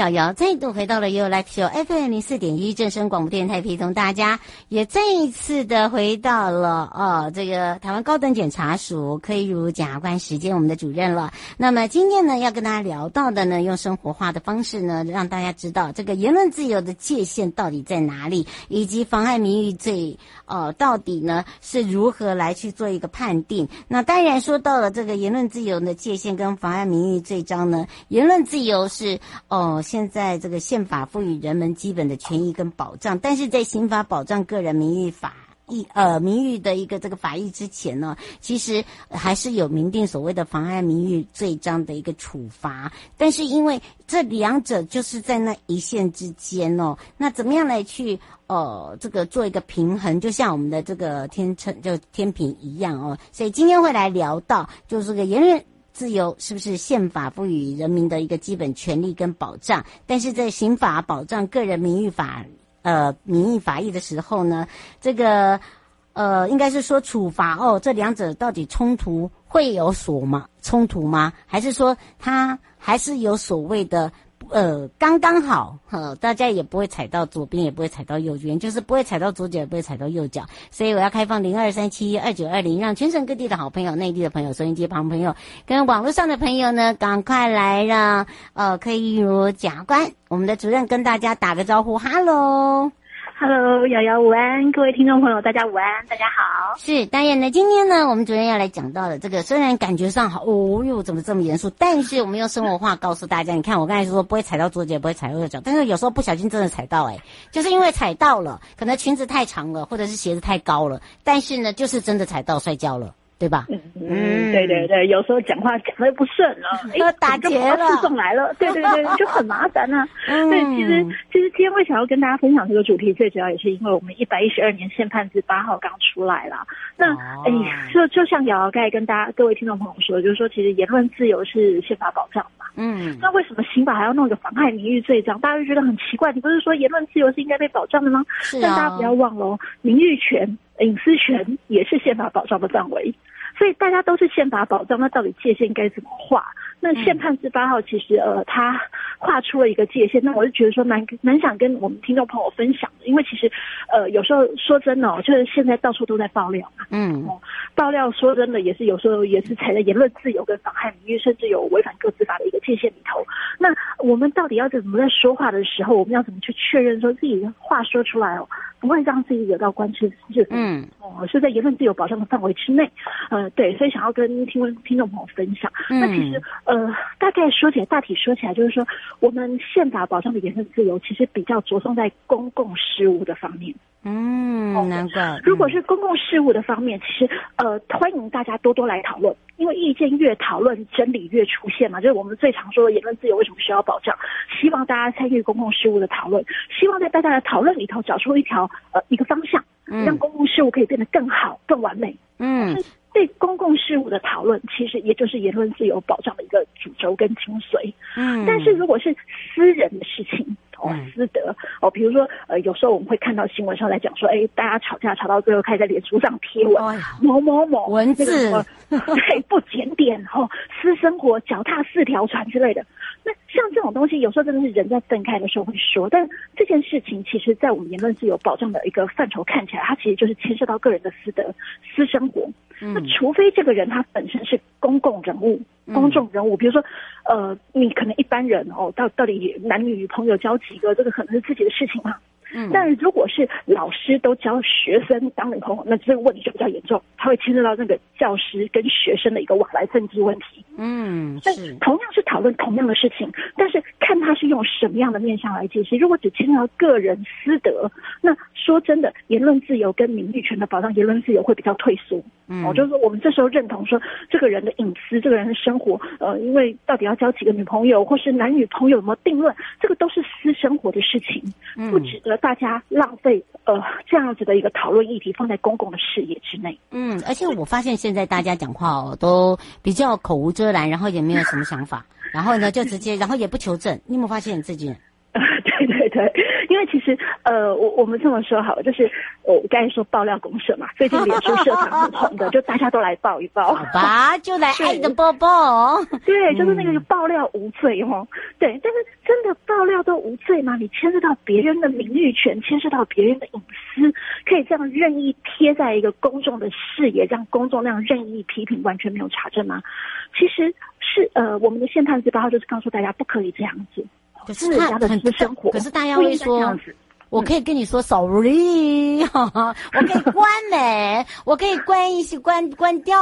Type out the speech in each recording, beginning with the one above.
瑶瑶再度回到了 You Like Show FM 零四点一正声广播电台，陪同大家也再一次的回到了哦，这个台湾高等检察署柯以如检察官时间，我们的主任了。那么今天呢，要跟大家聊到的呢，用生活化的方式呢，让大家知道这个言论自由的界限到底在哪里，以及妨碍名誉罪哦，到底呢是如何来去做一个判定。那当然说到了这个言论自由的界限跟妨碍名誉罪章呢，言论自由是哦。现在这个宪法赋予人们基本的权益跟保障，但是在刑法保障个人名誉法益呃名誉的一个这个法益之前呢，其实还是有明定所谓的妨害名誉罪章的一个处罚。但是因为这两者就是在那一线之间哦，那怎么样来去呃这个做一个平衡？就像我们的这个天秤就天平一样哦，所以今天会来聊到就是个言论。自由是不是宪法赋予人民的一个基本权利跟保障？但是在刑法保障个人名誉法，呃，名誉法益的时候呢，这个呃，应该是说处罚哦，这两者到底冲突会有所吗？冲突吗？还是说他还是有所谓的？呃，刚刚好，哈，大家也不会踩到左边，也不会踩到右边，就是不会踩到左脚，也不会踩到右脚。所以我要开放零二三七二九二零，让全省各地的好朋友、内地的朋友、收音机旁朋友跟网络上的朋友呢，赶快来让呃，可以如假官，我们的主任跟大家打个招呼，哈喽。Hello，瑶瑶午安，各位听众朋友，大家午安，大家好。是，当然呢，今天呢，我们昨天要来讲到的这个，虽然感觉上好，哦哟，怎么这么严肃？但是我们用生活化告诉大家，你看我刚才说不会踩到桌子，也，不会踩到脚，但是有时候不小心真的踩到，哎，就是因为踩到了，可能裙子太长了，或者是鞋子太高了，但是呢，就是真的踩到摔跤了。对吧？嗯嗯，对对对，有时候讲话讲的不顺了，哎，打结了，诉讼来了，对对对，就很麻烦呢、啊。嗯，对，其实其实今天我想要跟大家分享这个主题，最主要也是因为我们一百一十二年宪判字八号刚出来了。那哎，就就像瑶瑶刚才跟大家各位听众朋友说，就是说其实言论自由是宪法保障嘛。嗯。那为什么刑法还要弄一个妨害名誉罪章？大家就觉得很奇怪。你不是说言论自由是应该被保障的吗？是啊。但大家不要忘了，名誉权、隐私权也是宪法保障的范围。所以大家都是宪法保障，那到底界限该怎么画？那宪判十八号其实呃，他画出了一个界限。那我就觉得说蛮蛮想跟我们听众朋友分享，因为其实呃，有时候说真的哦，就是现在到处都在爆料嘛。嗯。爆料说真的也是有时候也是踩在言论自由跟妨害名誉，甚至有违反个资法的一个界限里头。那我们到底要怎么在说话的时候，我们要怎么去确认说自己的话说出来哦，不会让自己惹到官司？是嗯哦，是在言论自由保障的范围之内。呃。对，所以想要跟听众听众朋友分享。那其实，呃，大概说起来，大体说起来，就是说，我们宪法保障的言论自由，其实比较着重在公共事务的方面。嗯，难怪。嗯、如果是公共事务的方面，其实，呃，欢迎大家多多来讨论，因为意见越讨论，真理越出现嘛。就是我们最常说的言论自由为什么需要保障？希望大家参与公共事务的讨论，希望在大家的讨论里头找出一条呃一个方向，让公共事务可以变得更好、更完美。嗯。对公共事务的讨论，其实也就是言论自由保障的一个主轴跟精髓。嗯，但是如果是私人的事情，哦，私德哦，比如说呃，有时候我们会看到新闻上来讲说，哎，大家吵架吵到最后，开始在脸书上贴文，哎、某某某文字，对，不检点哦，私生活脚踏四条船之类的。那像这种东西，有时候真的是人在分开的时候会说，但这件事情其实，在我们言论自由保障的一个范畴看起来，它其实就是牵涉到个人的私德、私生活。嗯、那除非这个人他本身是公共人物、公众人物，比如说，呃，你可能一般人哦，到到底男女朋友交几个，这个可能是自己的事情嘛。嗯，但如果是老师都教学生当女朋友，那这个问题就比较严重，他会牵涉到那个教师跟学生的一个往来政治问题。嗯，但同样是讨论同样的事情，但是看他是用什么样的面向来解析。如果只牵涉到个人私德，那说真的，言论自由跟名誉权的保障，言论自由会比较退缩。嗯，我就是说，我们这时候认同说，这个人的隐私，这个人的生活，呃，因为到底要交几个女朋友，或是男女朋友有没有定论，这个都是私生活的事情，不值得。大家浪费呃这样子的一个讨论议题放在公共的视野之内。嗯，而且我发现现在大家讲话哦都比较口无遮拦，然后也没有什么想法，然后呢就直接，然后也不求证。你有没有发现你自己？对对对，因为其实呃，我我们这么说好了，就是我刚才说爆料公社嘛，最近脸书社团很红的，就大家都来爆一爆，好吧，就来 爱的爆爆，对，就是那个爆料无罪哦，对，但是真的爆料都无罪吗？你牵涉到别人的名誉权，牵涉到别人的隐私，可以这样任意贴在一个公众的视野，让公众那样任意批评，完全没有查证吗？其实是呃，我们的宪判十八号就是告诉大家不可以这样子。可是他很生活，可是大家会说，我可以跟你说 sorry，我可以关门，我可以关一些关关掉。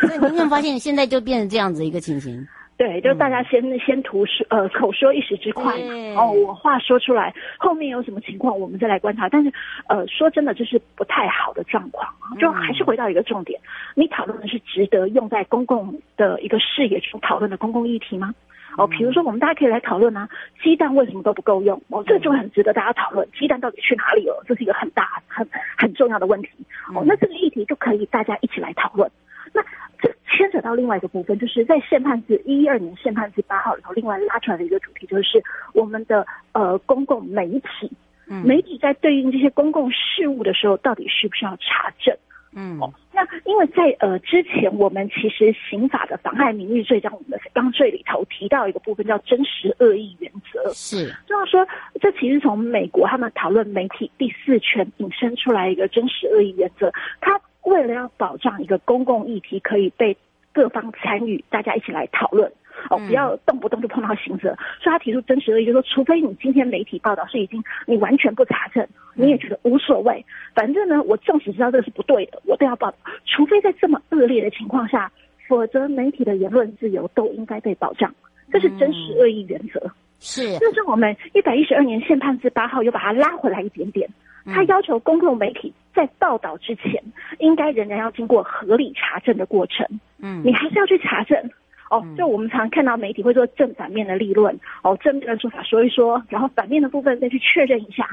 所以你有没有发现现在就变成这样子一个情形？对，就大家先、嗯、先图说呃口说一时之快嘛，哦，我话说出来，后面有什么情况我们再来观察。但是呃说真的，这是不太好的状况啊。就还是回到一个重点，你讨论的是值得用在公共的一个视野去讨论的公共议题吗？哦，比如说我们大家可以来讨论啊，鸡蛋为什么都不够用？哦，这就很值得大家讨论，鸡蛋到底去哪里了？这是一个很大、很很重要的问题。哦，那这个议题就可以大家一起来讨论。那这牵扯到另外一个部分，就是在宪判字一一二年宪判字八号里头，另外拉出来的一个主题，就是我们的呃公共媒体，媒体在对应这些公共事务的时候，到底需不需要查证？嗯，哦，那因为在呃之前，我们其实刑法的妨害名誉罪章，我们的匪当罪里头提到一个部分叫真实恶意原则，是，就是说这其实从美国他们讨论媒体第四权引申出来一个真实恶意原则，他为了要保障一个公共议题可以被各方参与，大家一起来讨论。哦，不要动不动就碰到刑责，所以他提出真实恶意，就是说，除非你今天媒体报道是已经你完全不查证，你也觉得无所谓，反正呢，我纵使知道这个是不对的，我都要报道。除非在这么恶劣的情况下，否则媒体的言论自由都应该被保障，这是真实恶意原则。是，但是我们一百一十二年宪判字八号又把它拉回来一点点，他要求公共媒体在报道之前，应该仍然要经过合理查证的过程。嗯，你还是要去查证。哦，就我们常看到媒体会做正反面的立论，哦，正面的说法说一说，然后反面的部分再去确认一下，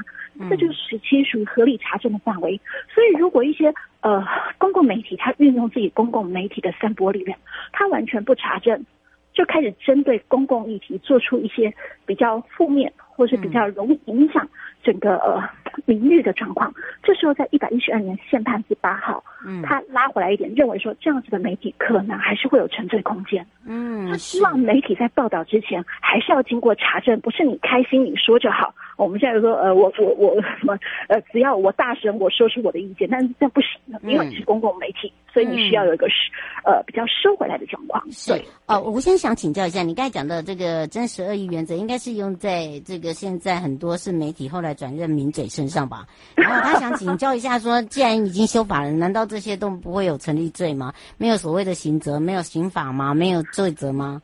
这就是其实属于合理查证的范围。所以，如果一些呃公共媒体它运用自己公共媒体的散播力量，它完全不查证，就开始针对公共议题做出一些比较负面或是比较容易影响整个呃。名誉的状况，这时候在一百一十二年宪判第八号，嗯，他拉回来一点，认为说这样子的媒体可能还是会有沉醉空间，嗯，他希望媒体在报道之前还是要经过查证，不是你开心你说就好。我们现在说，呃，我我我什么，呃，只要我大声我说出我的意见，但是这不行的，因为你是公共媒体，所以你需要有一个是呃比较收回来的状况。对，哦，我先想请教一下，你刚才讲的这个真实恶意原则，应该是用在这个现在很多是媒体后来转任名嘴身上吧？然后他想请教一下，说既然已经修法了，难道这些都不会有成立罪吗？没有所谓的刑责，没有刑法吗？没有罪责吗？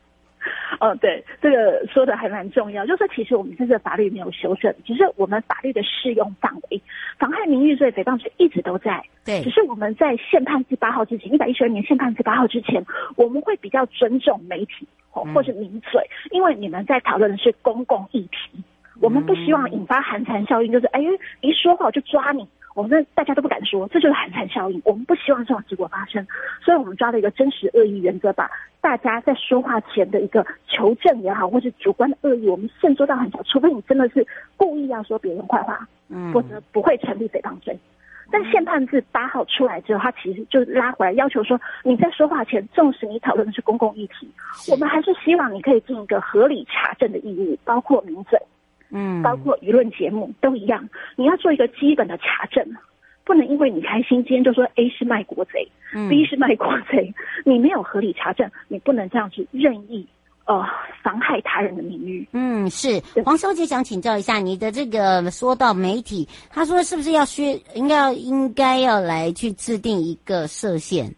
哦，对，这个说的还蛮重要，就是其实我们这个法律没有修正，只是我们法律的适用范围，妨害名誉罪、诽谤罪一直都在。对，只是我们在宪判字八号之前，一百一十二年宪判字八号之前，我们会比较尊重媒体哦，或者名嘴，因为你们在讨论的是公共议题，我们不希望引发寒蝉效应，就是哎，一说话我就抓你。我们大家都不敢说，这就是寒蝉效应。我们不希望这种结果发生，所以我们抓了一个真实恶意原则，把大家在说话前的一个求证也好，或是主观的恶意，我们限缩到很小。除非你真的是故意要说别人坏话，嗯，否则不会成立诽谤罪。但宪判字八号出来之后，他其实就拉回来要求说，你在说话前，纵使你讨论的是公共议题，我们还是希望你可以尽一个合理查证的义务，包括名嘴。嗯，包括舆论节目都一样，你要做一个基本的查证，不能因为你开心，今天就说 A 是卖国贼，嗯，B 是卖国贼，你没有合理查证，你不能这样子任意呃妨害他人的名誉。嗯，是黄小姐想请教一下，你的这个说到媒体，他说是不是要需，应该要应该要来去制定一个设限？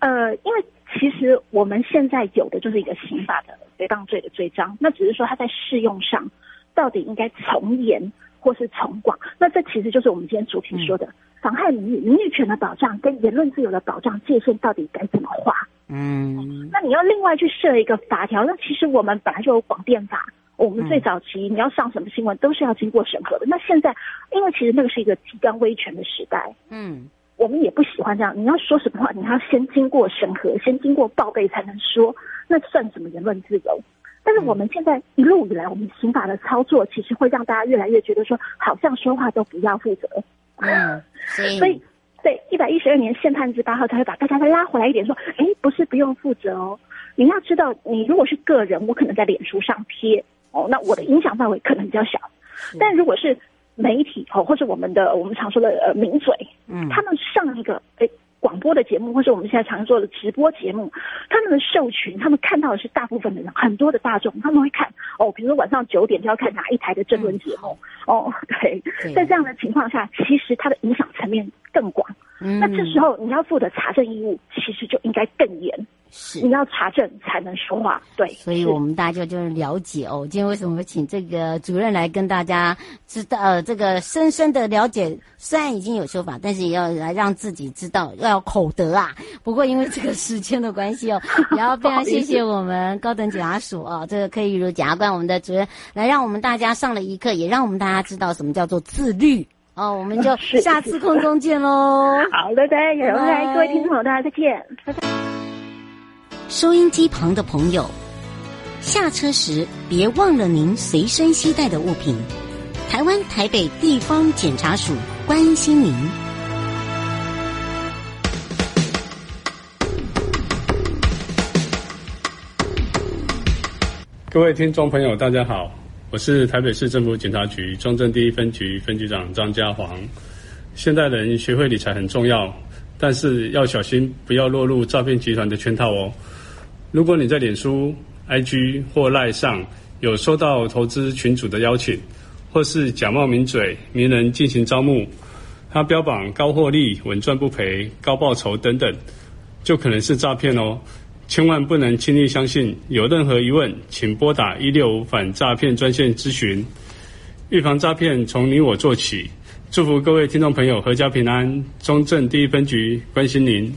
呃，因为其实我们现在有的就是一个刑法的诽谤罪的罪章，那只是说它在适用上。到底应该从严或是从广？那这其实就是我们今天主题说的妨害名誉、名誉权的保障跟言论自由的保障界限到底该怎么画？嗯，那你要另外去设一个法条。那其实我们本来就有广电法，我们最早期你要上什么新闻都是要经过审核的。那现在因为其实那个是一个极端威权的时代，嗯，我们也不喜欢这样。你要说什么话，你要先经过审核，先经过报备才能说，那算什么言论自由？但是我们现在一路以来，我们刑法的操作，其实会让大家越来越觉得说，好像说话都不要负责。嗯，所以对一百一十二年宪判之八号，他会把大家再拉回来一点，说，哎，不是不用负责哦。你要知道，你如果是个人，我可能在脸书上贴哦，那我的影响范围可能比较小。但如果是媒体哦，或者我们的我们常说的呃名嘴，嗯，他们上一个诶广播的节目，或者我们现在常做的直播节目，他们的受群，他们看到的是大部分的人，很多的大众，他们会看哦，比如说晚上九点就要看哪一台的争论节目，嗯、哦，对，在这样的情况下，其实它的影响层面更广，嗯，那这时候你要负的查证义务，其实就应该更严。是，你要查证才能说话，对。所以我们大家就是了解哦。今天为什么会请这个主任来跟大家知道，呃，这个深深的了解？虽然已经有修法，但是也要来让自己知道，要口德啊。不过因为这个时间的关系哦，也要非常谢谢我们高等检察署哦，这个柯玉如检察官，我们的主任来让我们大家上了一课，也让我们大家知道什么叫做自律哦。我们就下次空中见喽。好的，的，有来，各位听众朋友，大家再见，拜拜。收音机旁的朋友，下车时别忘了您随身携带的物品。台湾台北地方检察署关心您。各位听众朋友，大家好，我是台北市政府检察局中正第一分局分局长张家煌。现代人学会理财很重要，但是要小心，不要落入诈骗集团的圈套哦。如果你在脸书、IG 或 LINE 上有收到投资群组的邀请，或是假冒名嘴、名人进行招募，他标榜高获利、稳赚不赔、高报酬等等，就可能是诈骗哦。千万不能轻易相信。有任何疑问，请拨打一六五反诈骗专线咨询。预防诈骗，从你我做起。祝福各位听众朋友阖家平安。中正第一分局关心您。